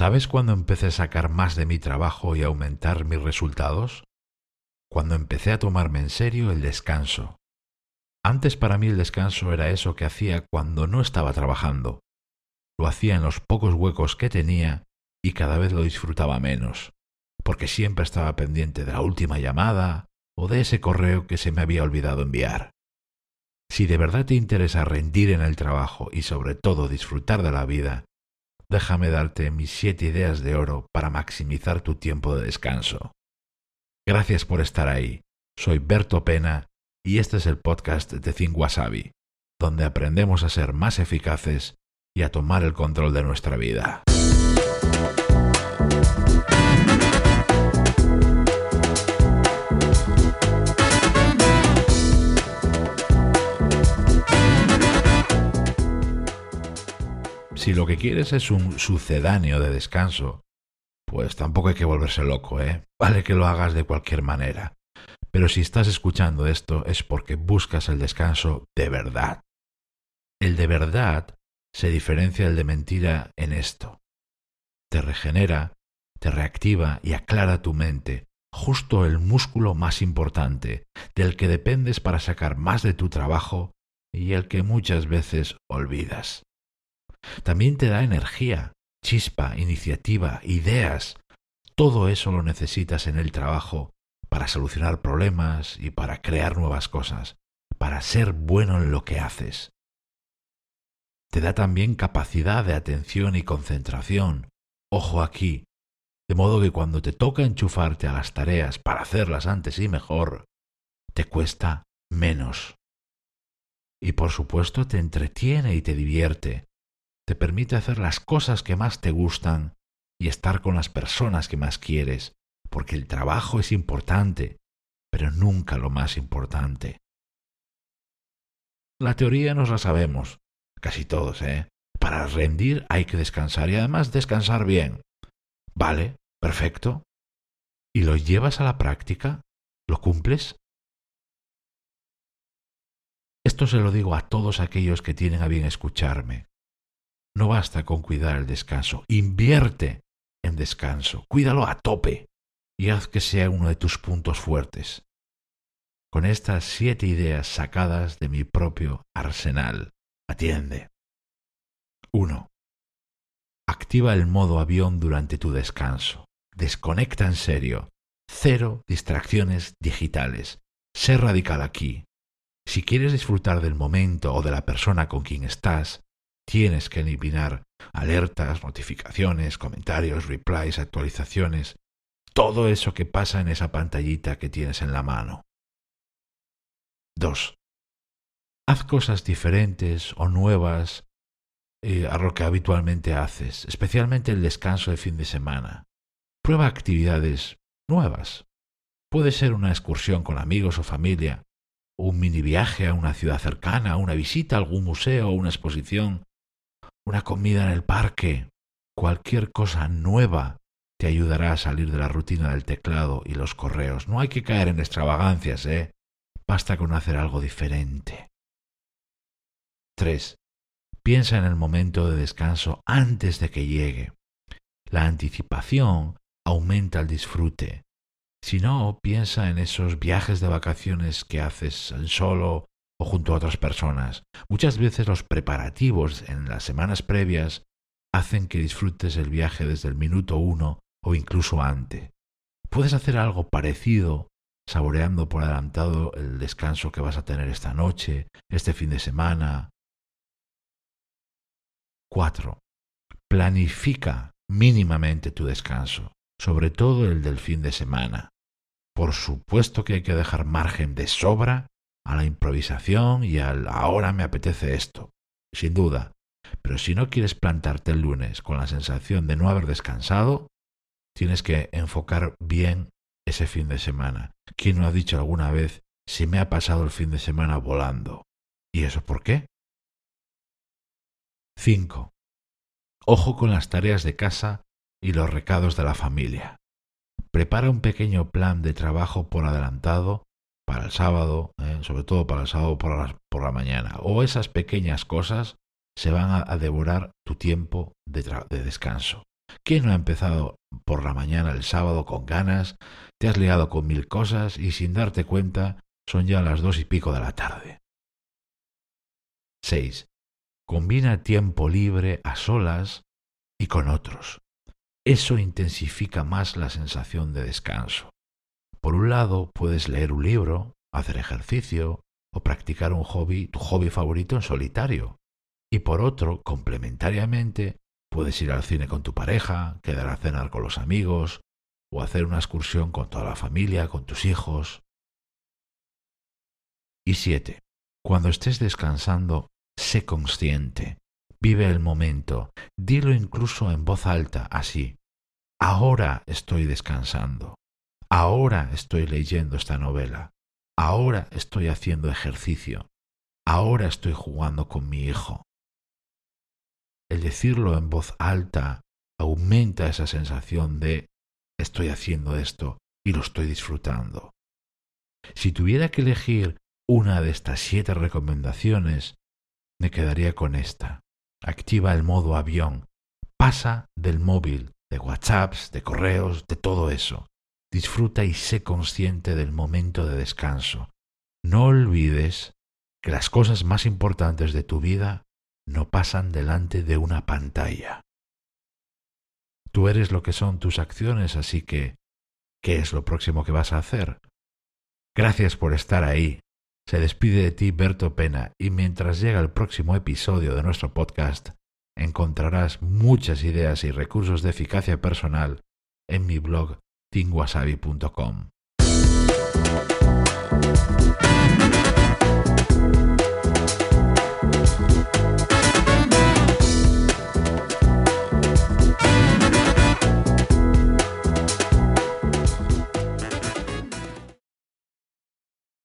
¿Sabes cuándo empecé a sacar más de mi trabajo y aumentar mis resultados? Cuando empecé a tomarme en serio el descanso. Antes para mí el descanso era eso que hacía cuando no estaba trabajando. Lo hacía en los pocos huecos que tenía y cada vez lo disfrutaba menos, porque siempre estaba pendiente de la última llamada o de ese correo que se me había olvidado enviar. Si de verdad te interesa rendir en el trabajo y sobre todo disfrutar de la vida, déjame darte mis siete ideas de oro para maximizar tu tiempo de descanso. Gracias por estar ahí. Soy Berto Pena y este es el podcast de Think donde aprendemos a ser más eficaces y a tomar el control de nuestra vida. Si lo que quieres es un sucedáneo de descanso, pues tampoco hay que volverse loco, ¿eh? Vale que lo hagas de cualquier manera. Pero si estás escuchando esto es porque buscas el descanso de verdad. El de verdad se diferencia del de mentira en esto. Te regenera, te reactiva y aclara tu mente, justo el músculo más importante, del que dependes para sacar más de tu trabajo y el que muchas veces olvidas. También te da energía, chispa, iniciativa, ideas. Todo eso lo necesitas en el trabajo para solucionar problemas y para crear nuevas cosas, para ser bueno en lo que haces. Te da también capacidad de atención y concentración. Ojo aquí, de modo que cuando te toca enchufarte a las tareas para hacerlas antes y mejor, te cuesta menos. Y por supuesto te entretiene y te divierte, te permite hacer las cosas que más te gustan y estar con las personas que más quieres, porque el trabajo es importante, pero nunca lo más importante. La teoría nos la sabemos, casi todos, ¿eh? Para rendir hay que descansar y además descansar bien. Vale, perfecto. ¿Y lo llevas a la práctica? ¿Lo cumples? Esto se lo digo a todos aquellos que tienen a bien escucharme. No basta con cuidar el descanso, invierte en descanso, cuídalo a tope y haz que sea uno de tus puntos fuertes. Con estas siete ideas sacadas de mi propio arsenal, atiende. 1. Activa el modo avión durante tu descanso. Desconecta en serio. Cero distracciones digitales. Sé radical aquí. Si quieres disfrutar del momento o de la persona con quien estás, tienes que eliminar alertas, notificaciones, comentarios, replies, actualizaciones, todo eso que pasa en esa pantallita que tienes en la mano. 2. Haz cosas diferentes o nuevas eh, a lo que habitualmente haces, especialmente el descanso de fin de semana. Prueba actividades nuevas. Puede ser una excursión con amigos o familia, un mini viaje a una ciudad cercana, una visita a algún museo o una exposición, una comida en el parque, cualquier cosa nueva te ayudará a salir de la rutina del teclado y los correos. No hay que caer en extravagancias, ¿eh? Basta con hacer algo diferente. 3. Piensa en el momento de descanso antes de que llegue. La anticipación aumenta el disfrute. Si no, piensa en esos viajes de vacaciones que haces solo o junto a otras personas. Muchas veces los preparativos en las semanas previas hacen que disfrutes el viaje desde el minuto uno o incluso antes. Puedes hacer algo parecido saboreando por adelantado el descanso que vas a tener esta noche, este fin de semana. 4. Planifica mínimamente tu descanso, sobre todo el del fin de semana. Por supuesto que hay que dejar margen de sobra a la improvisación y al ahora me apetece esto, sin duda. Pero si no quieres plantarte el lunes con la sensación de no haber descansado, tienes que enfocar bien ese fin de semana. ¿Quién no ha dicho alguna vez si me ha pasado el fin de semana volando? ¿Y eso por qué? 5. Ojo con las tareas de casa y los recados de la familia. Prepara un pequeño plan de trabajo por adelantado para el sábado, ¿eh? sobre todo para el sábado por la, por la mañana. O esas pequeñas cosas se van a, devorar tu tiempo de, de descanso. ¿Quién no ha empezado por la mañana el sábado con ganas? Te has liado con mil cosas y sin darte cuenta son ya las dos y pico de la tarde. 6. Combina tiempo libre a solas y con otros. Eso intensifica más la sensación de descanso. Por un lado, puedes leer un libro, hacer ejercicio o practicar un hobby, tu hobby favorito en solitario. Y por otro, complementariamente, puedes ir al cine con tu pareja, quedar a cenar con los amigos o hacer una excursión con toda la familia, con tus hijos. Y siete, cuando estés descansando, sé consciente, vive el momento, dilo incluso en voz alta, así. Ahora estoy descansando. Ahora estoy leyendo esta novela. Ahora estoy haciendo ejercicio. Ahora estoy jugando con mi hijo. El decirlo en voz alta aumenta esa sensación de estoy haciendo esto y lo estoy disfrutando. Si tuviera que elegir una de estas siete recomendaciones, me quedaría con esta. Activa el modo avión. Pasa del móvil, de WhatsApps, de correos, de todo eso. Disfruta y sé consciente del momento de descanso. No olvides que las cosas más importantes de tu vida no pasan delante de una pantalla. Tú eres lo que son tus acciones, así que, ¿qué es lo próximo que vas a hacer? Gracias por estar ahí. Se despide de ti Berto Pena y mientras llega el próximo episodio de nuestro podcast, encontrarás muchas ideas y recursos de eficacia personal en mi blog tinguasabi.com.